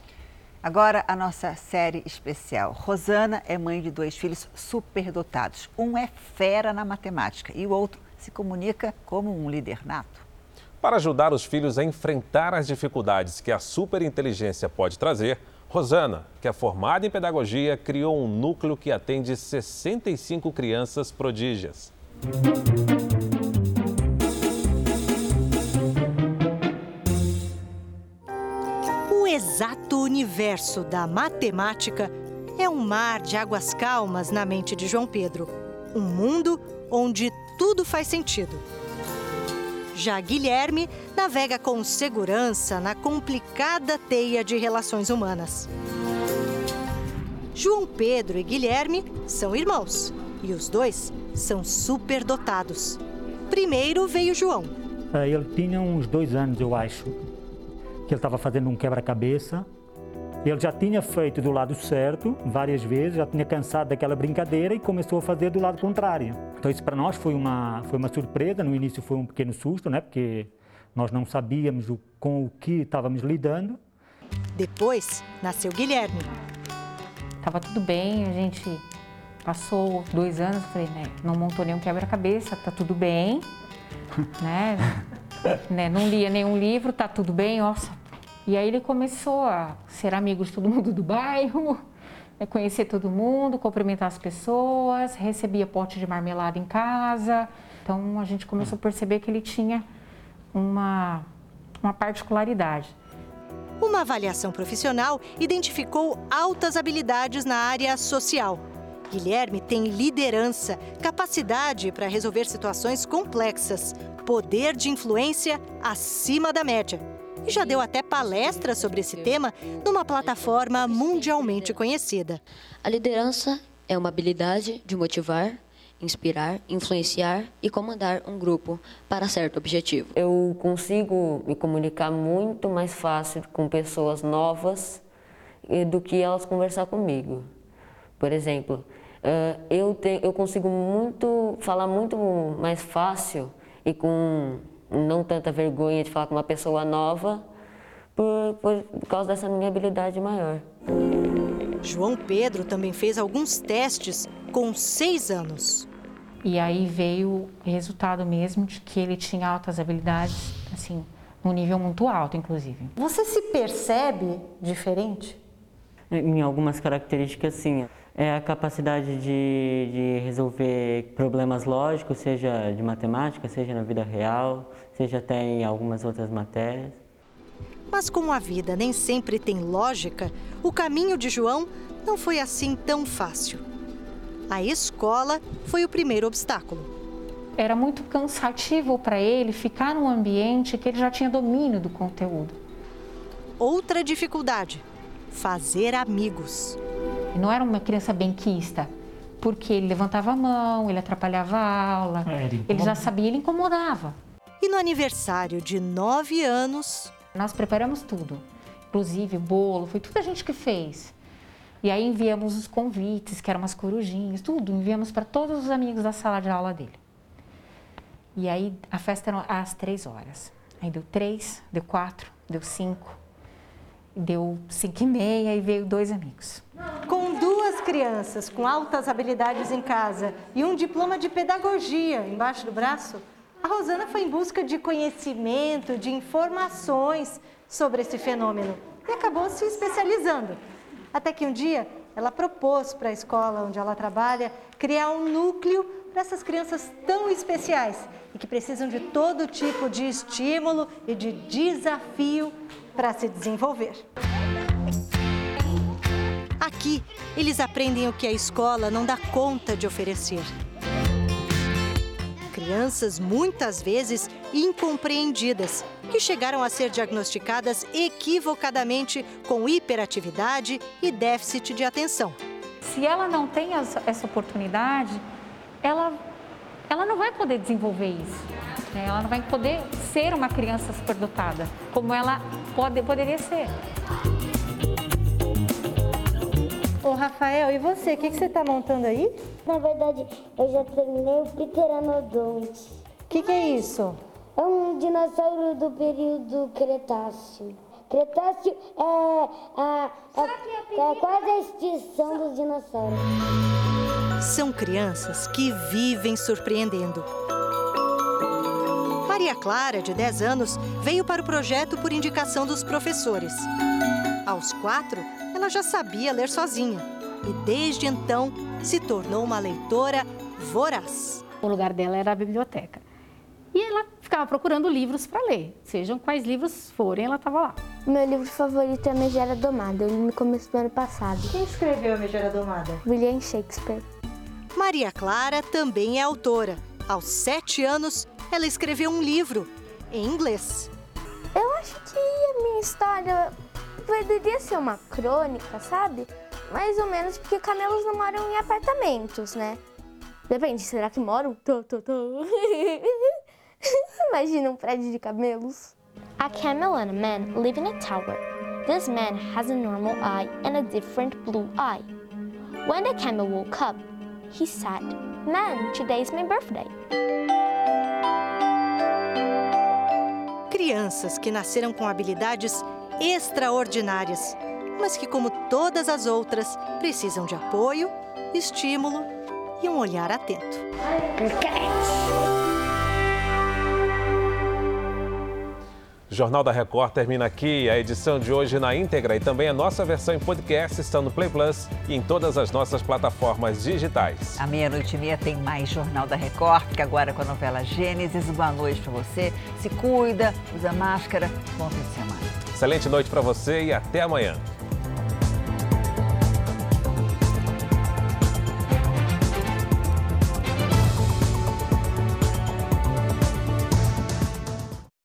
S2: Agora a nossa série especial. Rosana é mãe de dois filhos superdotados. Um é fera na matemática e o outro se comunica como um líder nato.
S3: Para ajudar os filhos a enfrentar as dificuldades que a superinteligência pode trazer, Rosana, que é formada em pedagogia, criou um núcleo que atende 65 crianças prodígias.
S59: O exato universo da matemática é um mar de águas calmas na mente de João Pedro. Um mundo onde tudo faz sentido. Já Guilherme navega com segurança na complicada teia de relações humanas. João Pedro e Guilherme são irmãos e os dois são superdotados. Primeiro veio João.
S60: Ele tinha uns dois anos, eu acho, que ele estava fazendo um quebra-cabeça. Ele já tinha feito do lado certo várias vezes, já tinha cansado daquela brincadeira e começou a fazer do lado contrário. Então isso para nós foi uma, foi uma surpresa, no início foi um pequeno susto, né? porque nós não sabíamos o, com o que estávamos lidando.
S59: Depois nasceu Guilherme.
S61: Tava tudo bem, a gente Passou dois anos, falei, né, não montou nenhum quebra-cabeça, tá tudo bem, né? Né? Não lia nenhum livro, tá tudo bem, nossa. E aí ele começou a ser amigo de todo mundo do bairro, né, conhecer todo mundo, cumprimentar as pessoas, recebia pote de marmelada em casa. Então a gente começou a perceber que ele tinha uma, uma particularidade.
S59: Uma avaliação profissional identificou altas habilidades na área social Guilherme tem liderança, capacidade para resolver situações complexas, poder de influência acima da média. E já deu até palestra sobre esse tema numa plataforma mundialmente conhecida.
S62: A liderança é uma habilidade de motivar, inspirar, influenciar e comandar um grupo para certo objetivo.
S63: Eu consigo me comunicar muito mais fácil com pessoas novas eh, do que elas conversar comigo. Por exemplo, uh, eu, te, eu consigo muito falar muito mais fácil e com não tanta vergonha de falar com uma pessoa nova por, por, por causa dessa minha habilidade maior.
S59: João Pedro também fez alguns testes com seis anos.
S61: E aí veio o resultado mesmo de que ele tinha altas habilidades, assim, num nível muito alto, inclusive.
S59: Você se percebe diferente?
S63: Em algumas características, sim é a capacidade de, de resolver problemas lógicos, seja de matemática, seja na vida real, seja até em algumas outras matérias.
S59: Mas como a vida nem sempre tem lógica, o caminho de João não foi assim tão fácil. A escola foi o primeiro obstáculo.
S61: Era muito cansativo para ele ficar num ambiente que ele já tinha domínio do conteúdo.
S59: Outra dificuldade: fazer amigos.
S61: E não era uma criança benquista, porque ele levantava a mão, ele atrapalhava a aula, é, ele, ele já sabia, ele incomodava.
S59: E no aniversário de nove anos.
S61: Nós preparamos tudo, inclusive o bolo, foi tudo a gente que fez. E aí enviamos os convites, que eram umas corujinhas, tudo, enviamos para todos os amigos da sala de aula dele. E aí a festa era às três horas. Aí deu três, deu quatro, deu cinco, deu cinco e meia e veio dois amigos.
S59: Crianças com altas habilidades em casa e um diploma de pedagogia embaixo do braço, a Rosana foi em busca de conhecimento, de informações sobre esse fenômeno e acabou se especializando. Até que um dia ela propôs para a escola onde ela trabalha criar um núcleo para essas crianças tão especiais e que precisam de todo tipo de estímulo e de desafio para se desenvolver. Aqui, eles aprendem o que a escola não dá conta de oferecer. Crianças muitas vezes incompreendidas, que chegaram a ser diagnosticadas equivocadamente com hiperatividade e déficit de atenção.
S61: Se ela não tem essa oportunidade, ela, ela não vai poder desenvolver isso. Né? Ela não vai poder ser uma criança superdotada, como ela pode, poderia ser.
S59: Ô Rafael, e você? O que, que você está montando aí?
S64: Na verdade, eu já terminei o Pteranodonte.
S59: O que, que é isso?
S64: É um dinossauro do período Cretáceo. Cretáceo é, a, a, é quase a extinção dos dinossauros.
S59: São crianças que vivem surpreendendo. Maria Clara, de 10 anos, veio para o projeto por indicação dos professores. Aos quatro, ela já sabia ler sozinha e, desde então, se tornou uma leitora voraz.
S61: O lugar dela era a biblioteca. E ela ficava procurando livros para ler, sejam quais livros forem, ela estava lá.
S64: Meu livro favorito é Megera Domada, eu li no começo do ano passado.
S59: Quem escreveu a Megera Domada?
S64: William Shakespeare.
S59: Maria Clara também é autora. Aos sete anos, ela escreveu um livro em inglês.
S64: Eu acho que a minha história poderia ser uma crônica, sabe? Mais ou menos porque camelos não moram em apartamentos, né? Depende, será que moram? Tô, tô, tô. Imagina um prédio de camelos.
S65: A camel and a man live in a tower. This man has a normal eye and a different blue eye. When the camel woke up, he said, Man, today is my birthday.
S59: Crianças que nasceram com habilidades extraordinárias, mas que, como todas as outras, precisam de apoio, estímulo e um olhar atento.
S3: O Jornal da Record termina aqui. A edição de hoje na íntegra e também a nossa versão em podcast estão no Play Plus e em todas as nossas plataformas digitais.
S2: À meia-noite e meia tem mais Jornal da Record, que agora com a novela Gênesis. Boa noite para você. Se cuida, usa máscara. Bom fim de semana.
S3: Excelente noite para você e até amanhã.